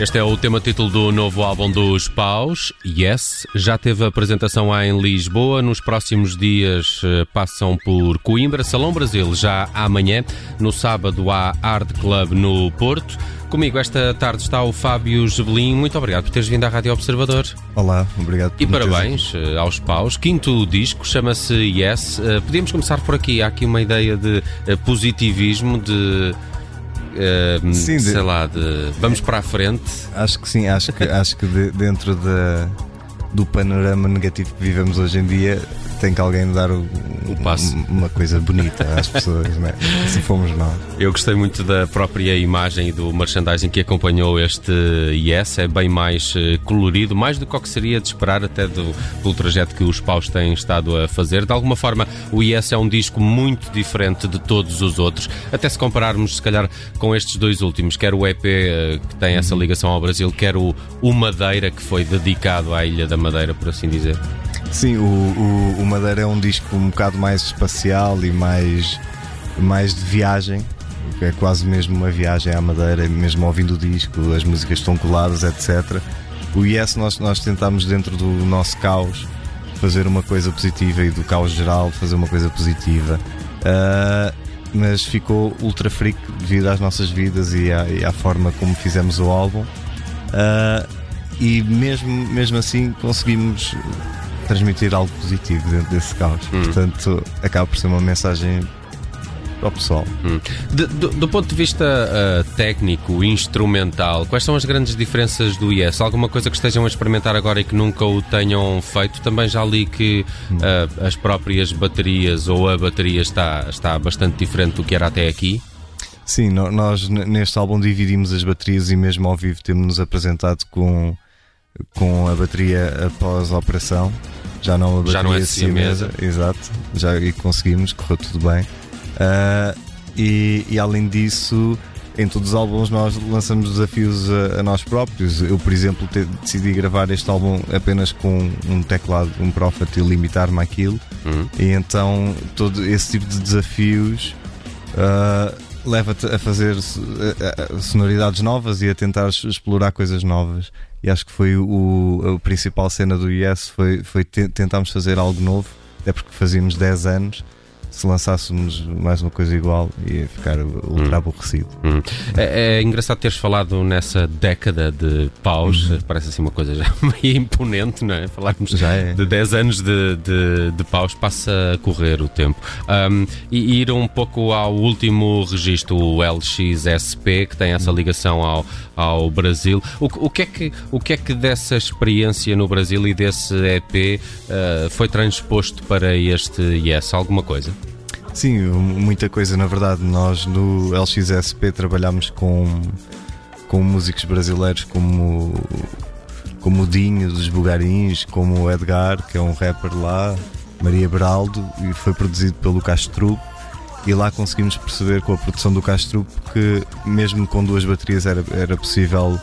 Este é o tema título do novo álbum dos Paus, Yes. Já teve apresentação em Lisboa. Nos próximos dias eh, passam por Coimbra, Salão Brasil, já amanhã. No sábado há Art Club no Porto. Comigo esta tarde está o Fábio Gebelin. Muito obrigado por teres vindo à Rádio Observador. Olá, obrigado por E parabéns eh, aos Paus. Quinto disco, chama-se Yes. Eh, Podíamos começar por aqui. Há aqui uma ideia de positivismo, de. Eh, Sim, de- sei lá, de vamos para a frente. Acho que sim, acho que, acho que de- dentro da, do panorama negativo que vivemos hoje em dia tem que alguém dar o- O passo. um- uma coisa bonita às pessoas, né? Se fomos nós. Eu gostei muito da própria imagem e do merchandising que acompanhou este Yes. É bem mais eh, colorido, mais do que o que seria de esperar até do, pelo trajeto que os paus têm estado a fazer. De alguma forma, o Yes é um disco muito diferente de todos os outros, até se compararmos, se calhar, com estes dois últimos, quer o EP eh, que tem essa ligação ao Brasil, quer o, o Madeira, que foi dedicado à Ilha da Madeira, por assim dizer. Sim, o, o, o Madeira é um disco um bocado mais espacial e mais, mais de viagem. É quase mesmo uma viagem à Madeira, mesmo ouvindo o disco, as músicas estão coladas, etc. O Yes, nós, nós tentámos, dentro do nosso caos, fazer uma coisa positiva e do caos geral, fazer uma coisa positiva. Ah, mas ficou ultra freak devido às nossas vidas e à, e à forma como fizemos o álbum. Ah, e mesmo, mesmo assim conseguimos transmitir algo positivo dentro desse caos. Portanto, acaba por ser uma mensagem para o pessoal. Hum. De- do, do ponto de vista ah, técnico, instrumental, quais são as grandes diferenças do Yes? Alguma coisa que estejam a experimentar agora e que nunca o tenham feito? Também já li que ah, as próprias baterias ou a bateria está, está bastante diferente do que era até aqui. Sim, nós neste álbum dividimos as baterias e mesmo ao vivo temos-nos apresentado com, com a bateria após a operação. Já não a bateria Já não é siamesa. Exato, já e conseguimos, correu tudo bem. Ah, e, e além disso, em todos os álbuns nós lançamos desafios a, a nós próprios. Eu, por exemplo, te- decidi gravar este álbum apenas com um teclado, um Prophet e limitar-me àquilo. Uhum. E então todo esse tipo de desafios ah, leva-te a fazer sonoridades novas e a tentar explorar coisas novas. E acho que foi o, a principal cena do Yes foi, foi te- tentarmos fazer algo novo, até porque fazíamos 10 anos se lançássemos mais uma coisa igual ia ficar ultra aborrecido. Hum. É, é, engraçado teres falado nessa década de paus, uhum. parece assim uma coisa já meio imponente, não é? Falarmos já é. de 10 anos de, de, de paus, passa a correr o tempo. Um, e ir um pouco ao último registro, o LXSP, que tem essa ligação ao, ao Brasil. O, o, que é que, o que é que dessa experiência no Brasil e desse EP uh, foi transposto para este Yes? Alguma coisa? Sim, muita coisa, na verdade. Nós no LXSP trabalhamos com, com músicos brasileiros como, como o Dinho dos Bugarins, como o Edgar, que é um rapper lá, Maria Beraldo, e foi produzido pelo Castro. E lá conseguimos perceber com a produção do Castro que, mesmo com duas baterias, era, era possível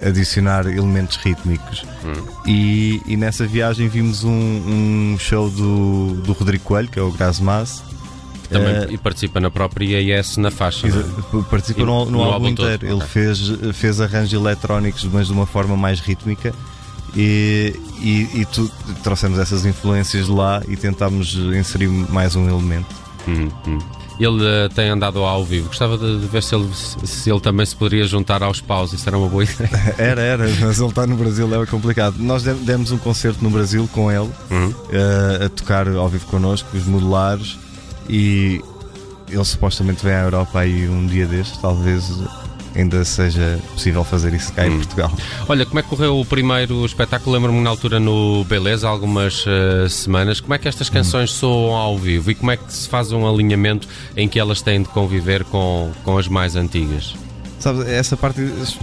adicionar elementos rítmicos. Hum. E, e, nessa viagem vimos um, um, show do, do Rodrigo Coelho, que é o Grasmas. Também uh, e participa na própria IS na faixa. É? Participa no, no, no, álbum, inteiro. Todo. Ele okay. fez, fez arranjos eletrónicos, mas de uma forma mais rítmica. E, e, e tu, trouxemos essas influências lá e tentámos inserir mais um elemento. Hum, hum. Ele uh, tem andado ao vivo. Gostava de, de ver se ele, se ele também se poderia juntar aos paus. Isso era uma boa ideia. Era, era, mas ele está no Brasil, é complicado. Nós demos um concerto no Brasil com ele, uhum. uh, a tocar ao vivo connosco, os modulares, e ele supostamente vem à Europa aí um dia destes, talvez ainda seja possível fazer isso cá hum. em Portugal. Olha, como é que correu o primeiro espetáculo? Lembro-me na altura no Beleza, algumas uh, semanas. Como é que estas canções hum. soam ao vivo e como é que se faz um alinhamento em que elas têm de conviver com, com as mais antigas? Sabe, essa parte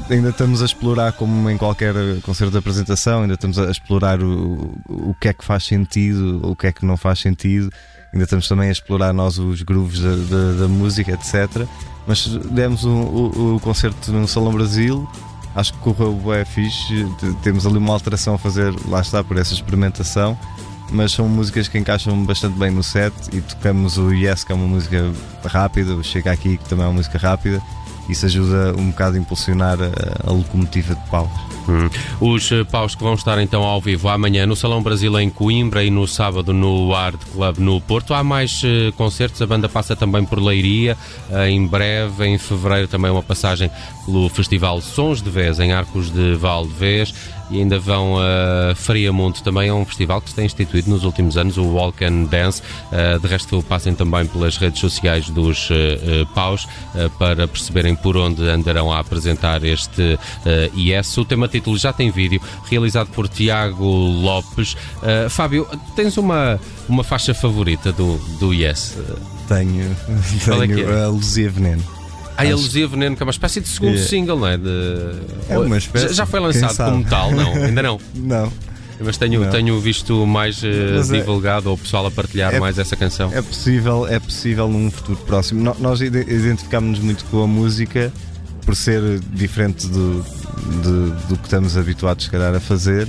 ainda estamos a explorar, como em qualquer concerto de apresentação, ainda estamos a explorar o, o que é que faz sentido, o que é que não faz sentido. Ainda estamos também a explorar nós os grooves da, da, da música, etc. Mas demos o, o, o, concerto no Salão Brasil, acho que correu bem fixe. Temos ali uma alteração a fazer, lá está, por essa experimentação. Mas são músicas que encaixam bastante bem no set e tocamos o Yes, que é uma música rápida, o Chega Aqui, que também é uma música rápida. Isso ajuda um bocado a impulsionar a, a locomotiva de paus. Hum. Os eh, paus que vão estar então ao vivo amanhã no Salão Brasil em Coimbra e no sábado no Art Club no Porto. Há mais uh, concertos, a banda passa também por Leiria, uh, em breve, em fevereiro também uma passagem pelo Festival Sons de Vez em Arcos de Valdevez e ainda vão a Friamonte, também é um festival que se tem instituído nos últimos anos, o Walk and Dance. Uh, de resto, passem também pelas redes sociais dos uh, paus para perceberem por onde andarão a apresentar este IS. O tema título já tem vídeo, realizado por Tiago Lopes. Fábio, tens uma, uma faixa favorita do, do IS? Tenho, tenho é é? a Luzia Veneno. A Luzia Veneno, que é uma espécie de segundo yeah. single, não é? De... É uma espécie. Já foi lançado como tal, não? Ainda não? não. Mas tenho, tenho visto mais uh, divulgado é, ou o pessoal a partilhar é, mais essa canção. É possível, é possível num futuro próximo. nós identificámos-nos muito com a música por ser diferente do, de, do que estamos habituados, se calhar, a fazer.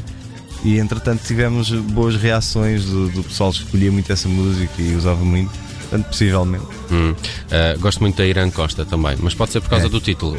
E entretanto tivemos boas reações do, do pessoal que escolhia muito essa música e usava muito. Portanto, possivelmente. Hum. Uh, gosto muito da Irã Costa também, mas pode ser por causa é. do título. Uh...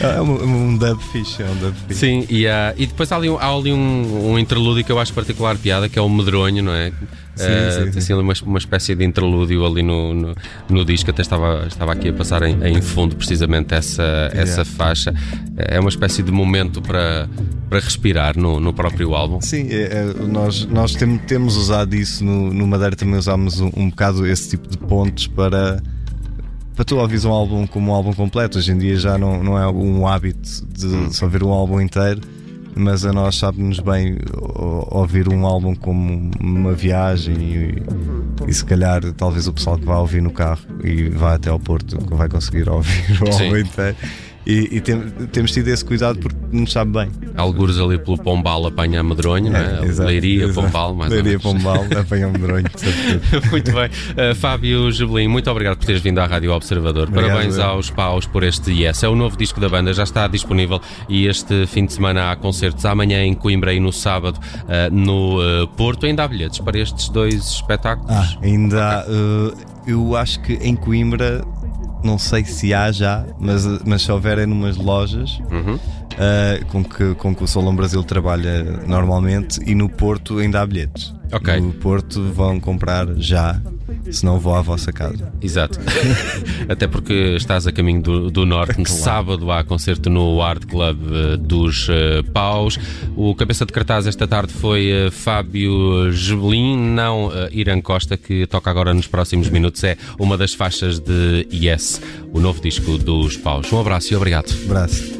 é um, um dub fixe, é um dub fixe. Sim, e, uh, e depois há ali, um, há ali um, um interlúdio que eu acho particular piada, que é o Medronho, não é? Sim, uh, sim, assim, uma, uma espécie de interlúdio ali no, no, no, disco, até estava, estava aqui a passar em, em fundo precisamente essa, yeah. essa faixa. É uma espécie de momento para, para respirar no, no próprio álbum. Sim, é, é, nós, nós tem, temos usado isso no, no Madeira, também usámos um, um bocado esse tipo de pontos para para tu ouvires um álbum como um álbum completo. Hoje em dia já não, não é um hábito de hum. só ver um álbum inteiro mas a nós sabe-nos bem ouvir um álbum como uma viagem e, e, se calhar talvez o pessoal que vai ouvir no carro e vai até ao Porto vai conseguir ouvir o álbum inteiro e, e tem, temos tido esse cuidado porque nos sabe bem. Algures ali pelo Pombal apanha medronho, é, não é? Exato, Leiria, exato. Pombal, mais Leiria, Pombal apanha medronho. muito bem. Uh, Fábio Jubelim, muito obrigado por teres vindo à Rádio Observador. Obrigado, Parabéns eu. aos paus por este Yes. É o novo disco da banda, já está disponível e este fim de semana há concertos amanhã em Coimbra e no sábado uh, no uh, Porto. Ainda há bilhetes para estes dois espetáculos? Ah, ainda há. eu acho que em Coimbra não sei se há já, mas, mas se houver é numas lojas. Uhum. uh, com, que, com que o Solon Brasil trabalha normalmente e no Porto ainda há bilhetes. Ok. No Porto vão comprar já, senão vou à vossa casa. Exato. Até porque estás a caminho do, do Norte. Claro. Sábado há concerto no Art Club eh, dos eh, Paus. O cabeça de cartaz esta tarde foi eh, Fábio Gebelin, não Irã Costa, que toca agora nos próximos minutos. É uma das faixas de Yes, o novo disco dos Paus. Um abraço e obrigado. Abraço.